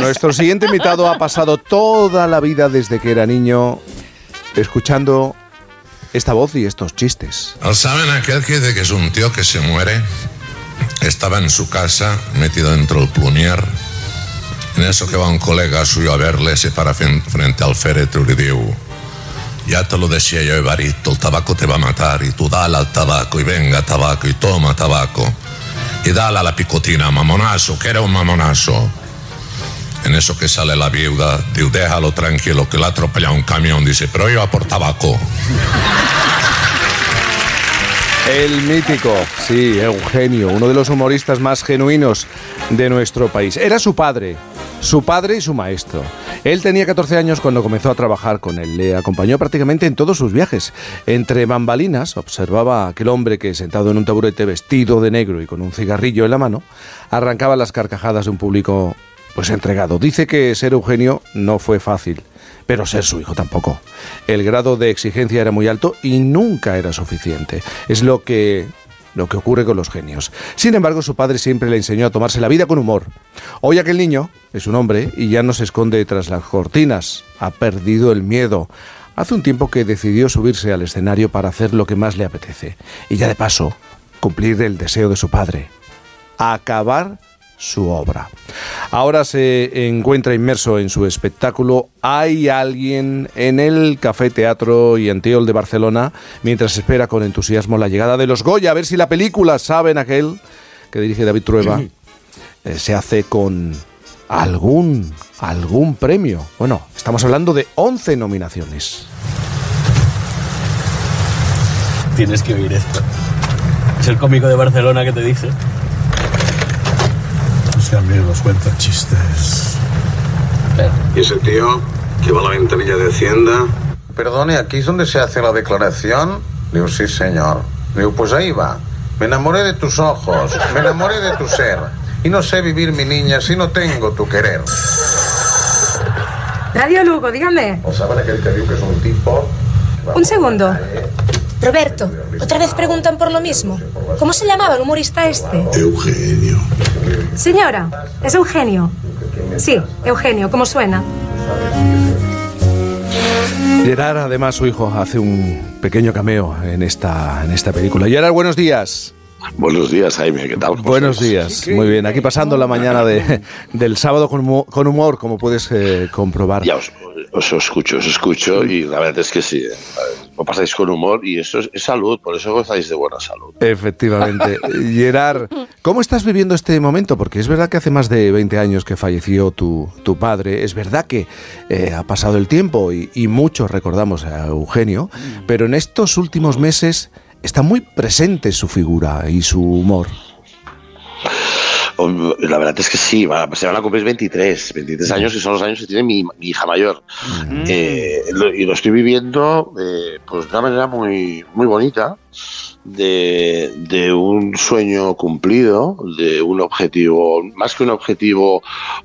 Nuestro siguiente invitado ha pasado toda la vida desde que era niño escuchando esta voz y estos chistes. ¿Saben aquel que dice que es un tío que se muere? Estaba en su casa, metido dentro del plunier. En eso que va un colega suyo a verle, se para frente al féretro y dice, ya te lo decía yo, Evarito, el tabaco te va a matar y tú dale al tabaco y venga tabaco y toma tabaco. Y dale a la picotina, mamonazo, que era un mamonazo. En eso que sale la viuda, dice, déjalo tranquilo, que le ha atropellado un camión. Dice, pero yo a por tabaco. El mítico, sí, Eugenio, uno de los humoristas más genuinos de nuestro país. Era su padre, su padre y su maestro. Él tenía 14 años cuando comenzó a trabajar con él. Le acompañó prácticamente en todos sus viajes. Entre bambalinas, observaba a aquel hombre que, sentado en un taburete vestido de negro y con un cigarrillo en la mano, arrancaba las carcajadas de un público pues entregado. Dice que ser Eugenio no fue fácil, pero ser su hijo tampoco. El grado de exigencia era muy alto y nunca era suficiente. Es lo que lo que ocurre con los genios. Sin embargo, su padre siempre le enseñó a tomarse la vida con humor. Hoy aquel niño es un hombre y ya no se esconde tras las cortinas. Ha perdido el miedo. Hace un tiempo que decidió subirse al escenario para hacer lo que más le apetece. Y ya de paso, cumplir el deseo de su padre. Acabar su obra. Ahora se encuentra inmerso en su espectáculo Hay alguien en el Café Teatro y Anteol de Barcelona mientras espera con entusiasmo la llegada de los Goya, a ver si la película Saben aquel que dirige David Trueba eh, se hace con algún algún premio. Bueno, estamos hablando de 11 nominaciones. Tienes que oír esto. Es el cómico de Barcelona que te dice amigos cuentan chistes. ¿Y ese tío que va a la ventanilla de Hacienda? Perdone, ¿aquí es donde se hace la declaración? Digo, sí, señor. Digo, pues ahí va. Me enamoré de tus ojos, me enamoré de tu ser. Y no sé vivir, mi niña, si no tengo tu querer. Radio Lugo, dígame. ¿O saben aquel que digo que es un tipo? Un segundo. Roberto, otra vez preguntan por lo mismo. ¿Cómo se llamaba el humorista este? Eugenio. Señora, es Eugenio. Sí, Eugenio, ¿cómo suena? Gerard, además, su hijo, hace un pequeño cameo en esta, en esta película. Gerard, buenos días. Buenos días, Jaime, ¿qué tal? Buenos días, muy bien. Aquí pasando la mañana de, del sábado con humor, como puedes eh, comprobar. Ya os, os, escucho, os escucho y la verdad es que sí, eh, lo pasáis con humor y eso es, salud, por eso gozáis de buena salud. Efectivamente. Gerard, ¿cómo estás viviendo este momento? Porque es verdad que hace más de 20 años que falleció tu, tu padre, es verdad que eh, ha pasado el tiempo y, y muchos recordamos a Eugenio, pero en estos últimos meses está muy presente su figura y su humor. La verdad es que sí, se van a cumplir 23, 23 años y son los años que tiene mi, hija mayor. Eh, y lo estoy viviendo eh, pues de una manera muy, muy bonita, de, de, un sueño cumplido, de un objetivo, más que un objetivo,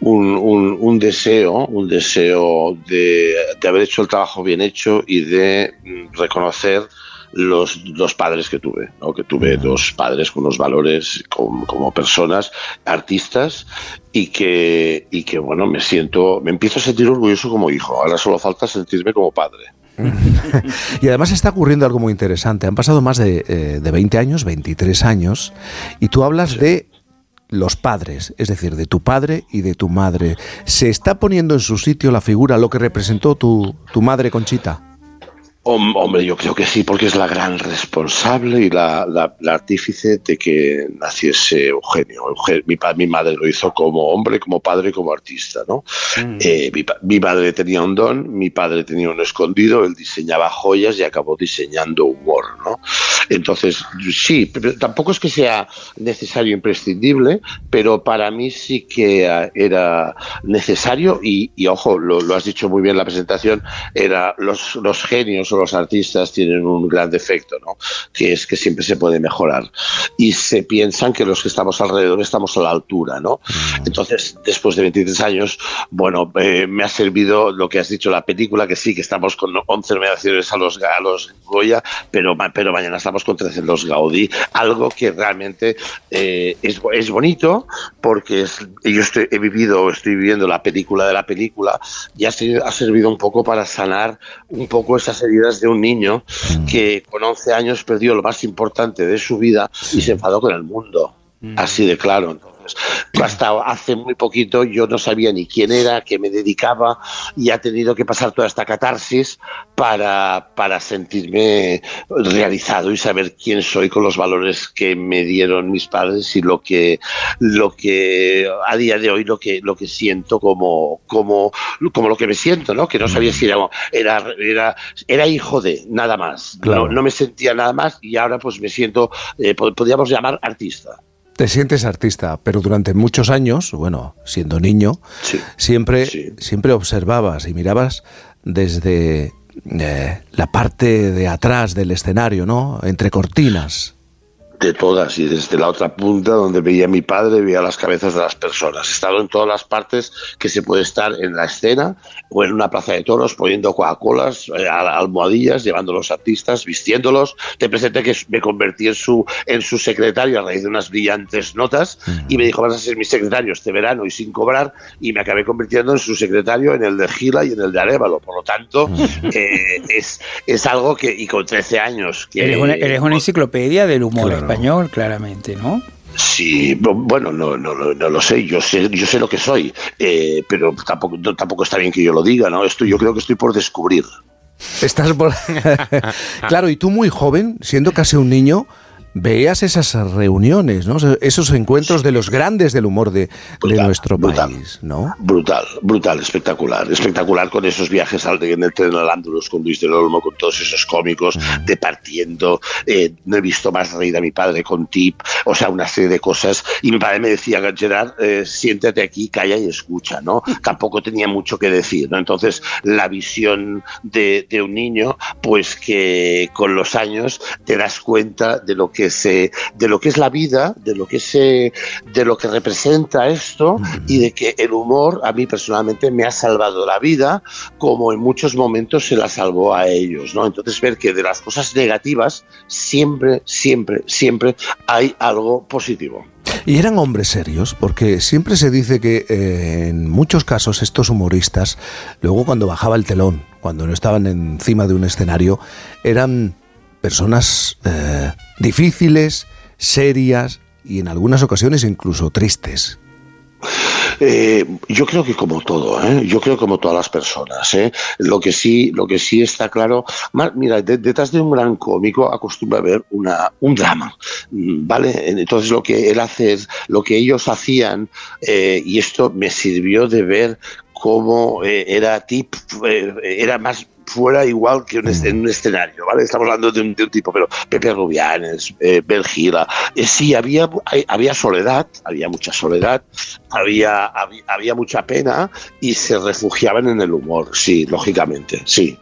un, un, un deseo, un deseo de, de haber hecho el trabajo bien hecho y de reconocer los dos padres que tuve, ¿no? que tuve dos padres con unos valores como, como, personas, artistas, y que, y que, bueno, me siento, me empiezo a sentir orgulloso como hijo, ahora solo falta sentirme como padre. y además está ocurriendo algo muy interesante. Han pasado más de, eh, de 20 años, 23 años, y tú hablas sí. de los padres, es decir, de tu padre y de tu madre. ¿Se está poniendo en su sitio la figura, lo que representó tu, tu madre Conchita? Hombre, yo creo que sí, porque es la gran responsable y la, la, la artífice de que naciese Eugenio. Eugenio mi, mi, madre lo hizo como hombre, como padre, como artista, ¿no? Mm. Eh, mi, mi, madre tenía un don, mi padre tenía un escondido, él diseñaba joyas y acabó diseñando humor, ¿no? Entonces, sí, pero tampoco es que sea necesario, imprescindible, pero para mí sí que era necesario y, y ojo, lo, lo, has dicho muy bien en la presentación, era los, los genios o los artistas tienen un gran defecto, ¿no? Que es que siempre se puede mejorar y se piensan que los que estamos alrededor estamos a la altura, ¿no? Entonces, después de 23 años, bueno, eh, me ha servido lo que has dicho la película, que sí, que estamos con 11 nominaciones a los, a los Goya, pero, pero mañana estamos estamos con 13 los Gaudí, algo que realmente eh, es, es, bonito porque es, yo estoy, he vivido, estoy viviendo la película de la película y ha, ha servido un poco para sanar un poco esas heridas de un niño mm. que con 11 años perdió lo más importante de su vida y se enfadó con el mundo. Mm. Así de claro. Hasta hace muy poquito yo no sabía ni quién era, qué me dedicaba y ha tenido que pasar toda esta catarsis para, para sentirme realizado y saber quién soy con los valores que me dieron mis padres y lo que, lo que a día de hoy lo que, lo que siento como, como, como lo que me siento, ¿no? Que no sabía si era, era, era, era hijo de nada más. No, no, me sentía nada más y ahora pues me siento, eh, podríamos llamar artista. Te sientes artista, pero durante muchos años, bueno, siendo niño, siempre, siempre observabas y mirabas desde eh, la parte de atrás del escenario, ¿no? Entre cortinas de todas y desde la otra punta donde veía a mi padre veía las cabezas de las personas. He estado en todas las partes que se puede estar en la escena o en una plaza de toros poniendo Coca-Colas, eh, almohadillas, llevando a los artistas, vistiéndolos. Te presenté que me convertí en su, en su secretario a raíz de unas brillantes notas y me dijo vas a ser mi secretario este verano y sin cobrar y me acabé convirtiendo en su secretario en el de Gila y en el de Arevalo. Por lo tanto, eh, es, es algo que, y con 13 años... Que, eres, una, eres una enciclopedia del humor español, claramente, ¿no? Sí, bueno, no, no, no, lo sé, yo sé, yo sé lo que soy, eh, pero tampoco, tampoco está bien que yo lo diga, ¿no? Esto yo creo que estoy por descubrir. Estás por... claro, y tú muy joven, siendo casi un niño, veías esas reuniones, ¿no? esos encuentros de los grandes del humor de, nuestro país, ¿no? Brutal, brutal, espectacular, espectacular con esos viajes al, en el tren al Ándulus con Luis del Olmo, con todos esos cómicos departiendo. Eh, no he visto más reír a mi padre con Tip, o sea, una serie de cosas. Y mi padre me decía, Gerard, eh, siéntate aquí, calla y escucha, ¿no? Tampoco tenía mucho que decir, ¿no? Entonces, la visión de, de un niño, pues que con los años te das cuenta de lo que de lo que es la vida, de lo que se, de lo que representa esto y de que el humor a mí personalmente me ha salvado la vida, como en muchos momentos se la salvó a ellos, ¿no? Entonces ver que de las cosas negativas siempre, siempre, siempre hay algo positivo. Y eran hombres serios, porque siempre se dice que eh, en muchos casos estos humoristas, luego cuando bajaba el telón, cuando no estaban encima de un escenario, eran personas eh, difíciles, serias y en algunas ocasiones incluso tristes. Eh, yo creo que como todo, ¿eh? yo creo como todas las personas. ¿eh? Lo que sí, lo que sí está claro, mira, detrás de un gran cómico acostumbra haber una, un drama, ¿vale? Entonces lo que él hace es, lo que ellos hacían, y esto me sirvió de ver cómo era tip, era más fuera igual que en un escenario, ¿vale? Estamos hablando de un, tipo, pero Pepe Rubianes, eh, Belgira, eh, sí, había, había soledad, había mucha soledad, había, había, había mucha pena y se refugiaban en el humor, sí, lógicamente, sí.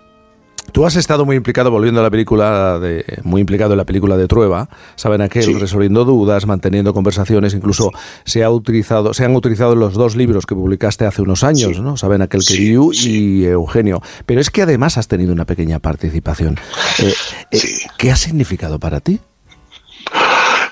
Tú has estado muy implicado, volviendo a la película, de, muy implicado en la película de Trueba, saben aquel, resolviendo dudas, manteniendo conversaciones, incluso se ha utilizado, se han utilizado los dos libros que publicaste hace unos años, ¿no? Saben aquel que y Eugenio. Pero es que además has tenido una pequeña participación. Eh, eh, ¿Qué ha significado para ti?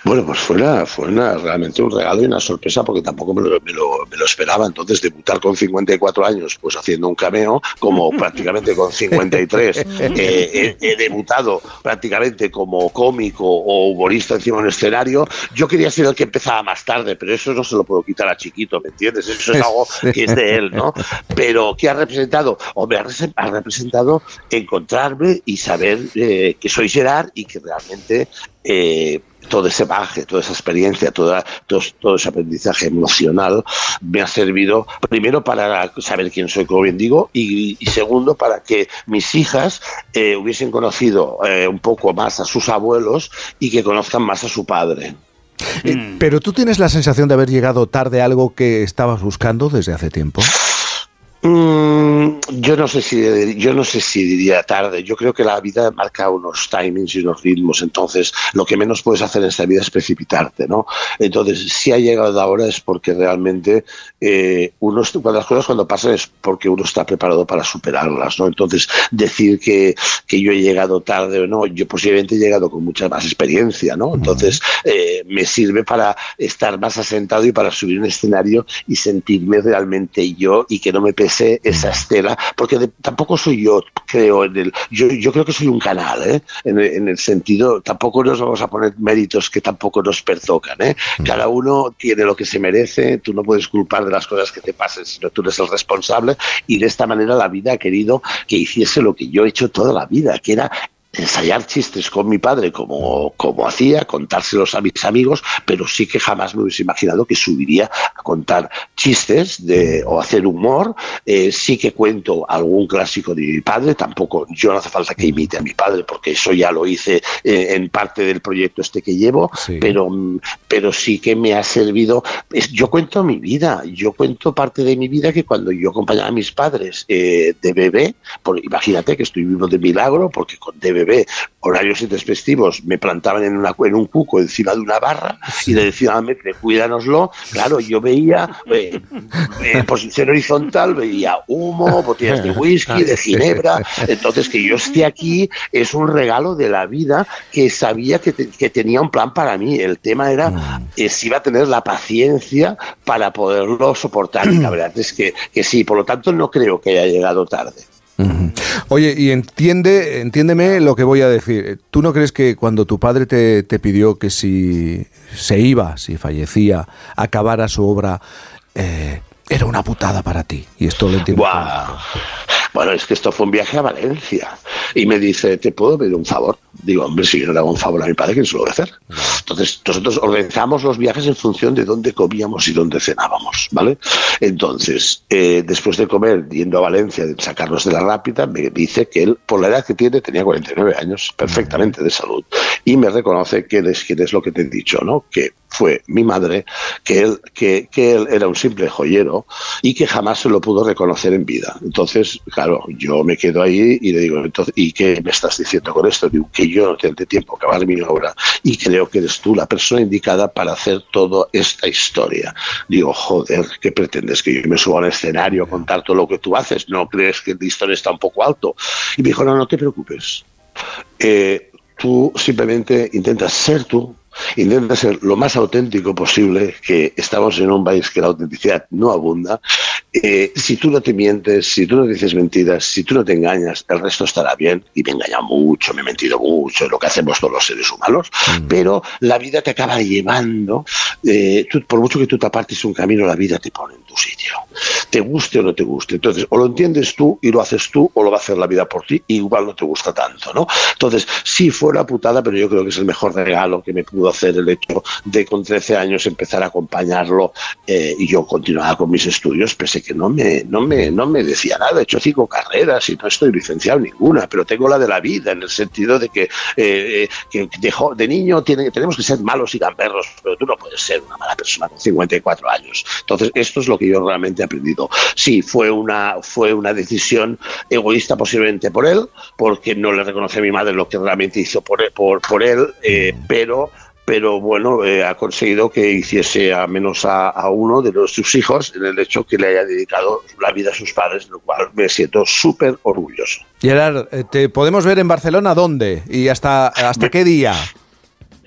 Bueno, pues fue, una, fue una, realmente un regalo y una sorpresa porque tampoco me lo, me, lo, me lo, esperaba. Entonces, debutar con 54 años, pues haciendo un cameo, como prácticamente con 53 eh, he, he, debutado prácticamente como cómico o humorista encima de un escenario. Yo quería ser el que empezaba más tarde, pero eso no se lo puedo quitar a Chiquito, ¿me entiendes? Eso es algo que es de él, ¿no? Pero ¿qué ha representado? Hombre, ha representado encontrarme y saber eh, que soy Gerard y que realmente eh, todo ese baje, toda esa experiencia, toda, todo, todo, ese aprendizaje emocional me ha servido primero para saber quién soy, como bien digo, y, y segundo para que mis hijas eh, hubiesen conocido eh, un poco más a sus abuelos y que conozcan más a su padre. Eh, pero tú tienes la sensación de haber llegado tarde a algo que estabas buscando desde hace tiempo. Mm, Yo no sé si yo no sé si diría tarde. Yo creo que la vida marca unos timings y unos ritmos. Entonces, lo que menos puedes hacer en esta vida es precipitarte, ¿no? Entonces, si ha llegado ahora es porque realmente eh, uno cuando las cosas cuando pasan es porque uno está preparado para superarlas, ¿no? Entonces, decir que, que yo he llegado tarde o no, yo posiblemente he llegado con mucha más experiencia, ¿no? Entonces, eh, me sirve para estar más asentado y para subir un escenario y sentirme realmente yo y que no me pese esa estela, porque tampoco soy yo, creo, en el, yo, yo creo que soy un canal, ¿eh? en, en, el sentido, tampoco nos vamos a poner méritos que tampoco nos pertocan, ¿eh? Cada uno tiene lo que se merece, tú no puedes culpar de las cosas que te pasen, sino tú eres el responsable y de esta manera la vida ha querido que hiciese lo que yo he hecho toda la vida, que era ensayar chistes con mi padre como, como hacía, contárselos a mis amigos, pero sí que jamás me hubiese imaginado que subiría a contar chistes de, o hacer humor. Eh, sí que cuento algún clásico de mi padre, tampoco yo no hace falta que imite a mi padre porque eso ya lo hice eh, en parte del proyecto este que llevo, pero, pero sí que me ha servido. Yo cuento mi vida, yo cuento parte de mi vida que cuando yo acompañaba a mis padres eh, de bebé, por, imagínate que estoy vivo de milagro porque con de bebé, horarios intempestivos, me plantaban en, una, en un cuco encima de una barra y le decían a Metre, cuídanoslo. Claro, yo veía eh, en posición horizontal, veía humo, botellas de whisky, de ginebra. Entonces, que yo esté aquí es un regalo de la vida que sabía que, que tenía un plan para mí. El tema era mm. eh, si iba a tener la paciencia para poderlo soportar. Y la verdad es que, que sí, por lo tanto, no creo que haya llegado tarde. Oye, y entiende, entiéndeme lo que voy a decir. ¿Tú no crees que cuando tu padre te, te pidió que si se iba, si fallecía, acabara su obra, eh, era una putada para ti? Y esto lo entiendo. Bueno, es que esto fue un viaje a Valencia. Y me dice, ¿te puedo pedir un favor? Digo, hombre, si yo le hago un favor a mi padre, ¿quién se lo va a hacer? Entonces, nosotros organizamos los viajes en función de dónde comíamos y dónde cenábamos, ¿vale? Entonces, eh, después de comer, yendo a Valencia, de sacarnos de la rápida, me dice que él, por la edad que tiene, tenía 49 años, perfectamente de salud. Y me reconoce que es, que es lo que te he dicho, ¿no? Que fue mi madre, que él, que, que él era un simple joyero y que jamás se lo pudo reconocer en vida. Entonces, yo me quedo ahí y le digo, ¿y qué me estás diciendo con esto? Digo, que yo no tengo tiempo a acabar mi obra y creo que eres tú la persona indicada para hacer toda esta historia. Digo, joder, ¿qué pretendes? ¿Que yo me suba al escenario a contar todo lo que tú haces? ¿No crees que el historia está un poco alto? Y me dijo, no, no te preocupes. Eh, tú simplemente intentas ser tú, intenta ser lo más auténtico posible, que estamos en un país que la autenticidad no abunda. Eh, si tú no te mientes, si tú no dices mentiras, si tú no te engañas, el resto estará bien. Y me he engañado mucho, me he mentido mucho, lo que hacemos todos los seres humanos, mm. pero la vida te acaba llevando, eh, por mucho que tú te apartes un camino, la vida te pone en tu sitio. Te guste o no te guste. Entonces, o lo entiendes tú y lo haces tú, o lo va a hacer la vida por ti, y igual no te gusta tanto, ¿no? Entonces, sí, fue una putada, pero yo creo que es el mejor regalo que me pudo hacer el hecho de con 13 años empezar a acompañarlo eh, y yo continuaba con mis estudios, pese que no me, no, me, no me decía nada. He hecho cinco carreras y no estoy licenciado ninguna, pero tengo la de la vida en el sentido de que, eh, eh, que de, de, niño tiene, tenemos que ser malos y gamberros, pero tú no puedes ser una mala persona con 54 años. Entonces, esto es lo que yo realmente he aprendido. Sí, fue una, fue una decisión egoísta posiblemente por él, porque no le reconoce a mi madre lo que realmente hizo por, por, por él, pero pero bueno, eh, ha conseguido que hiciese a menos a, uno de los, sus hijos en el hecho que le haya dedicado la vida a sus padres, lo cual me siento súper orgulloso. Gerard, eh, ¿te podemos ver en Barcelona dónde? ¿Y hasta, hasta qué día?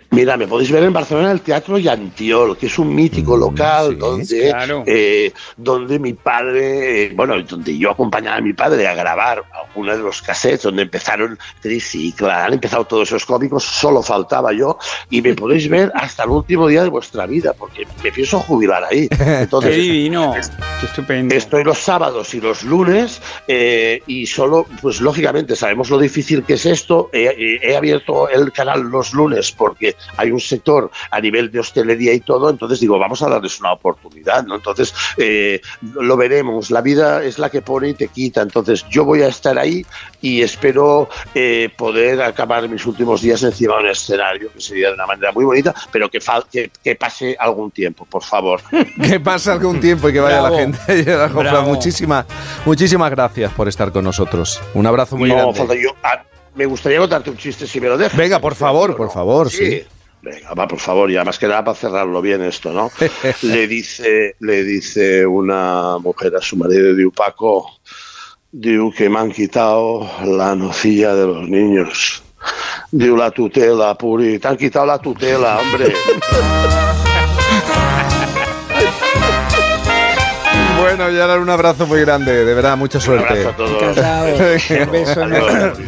Mira, me podéis ver en Barcelona el Teatro Yantiol, que es un mítico mm, local donde, eh, donde mi padre, eh, bueno, donde yo acompañaba a mi padre a grabar algunos de los cassettes, donde empezaron Tricicla, han empezado todos esos cómicos, solo faltaba yo, y me podéis ver hasta el último día de vuestra vida, porque me pienso jubilar ahí. Entonces, Qué divino, Qué estupendo. Estoy los sábados y los lunes, eh, y solo, pues lógicamente, sabemos lo difícil que es esto. he abierto el canal los lunes porque hay un sector a nivel de hostelería y todo, entonces digo, vamos a darles una oportunidad, ¿no? Entonces, eh, lo veremos, la vida es la que pone y te quita, entonces yo voy a estar ahí y espero eh, poder acabar mis últimos días encima de un escenario, que sería de una manera muy bonita, pero que, que, que pase algún tiempo, por favor. Que pase algún tiempo y que vaya Bravo. la gente. Bravo. muchísimas, muchísimas gracias por estar con nosotros. Un abrazo muy no, grande. falta yo. ah, me gustaría contarte un chiste si me lo dejas. Venga, por favor, por favor, sí. Venga, va, por favor, ya más que nada para cerrarlo bien esto, ¿no? le dice, le dice una mujer a su marido, diu, Paco, diu que me han quitado la nocilla de los niños. Diu la tutela, Puri, te han quitado la tutela, hombre. Bueno, Gerard, un abrazo muy grande. De verdad, mucha Un suerte. abrazo a todos. Encantado. Un beso.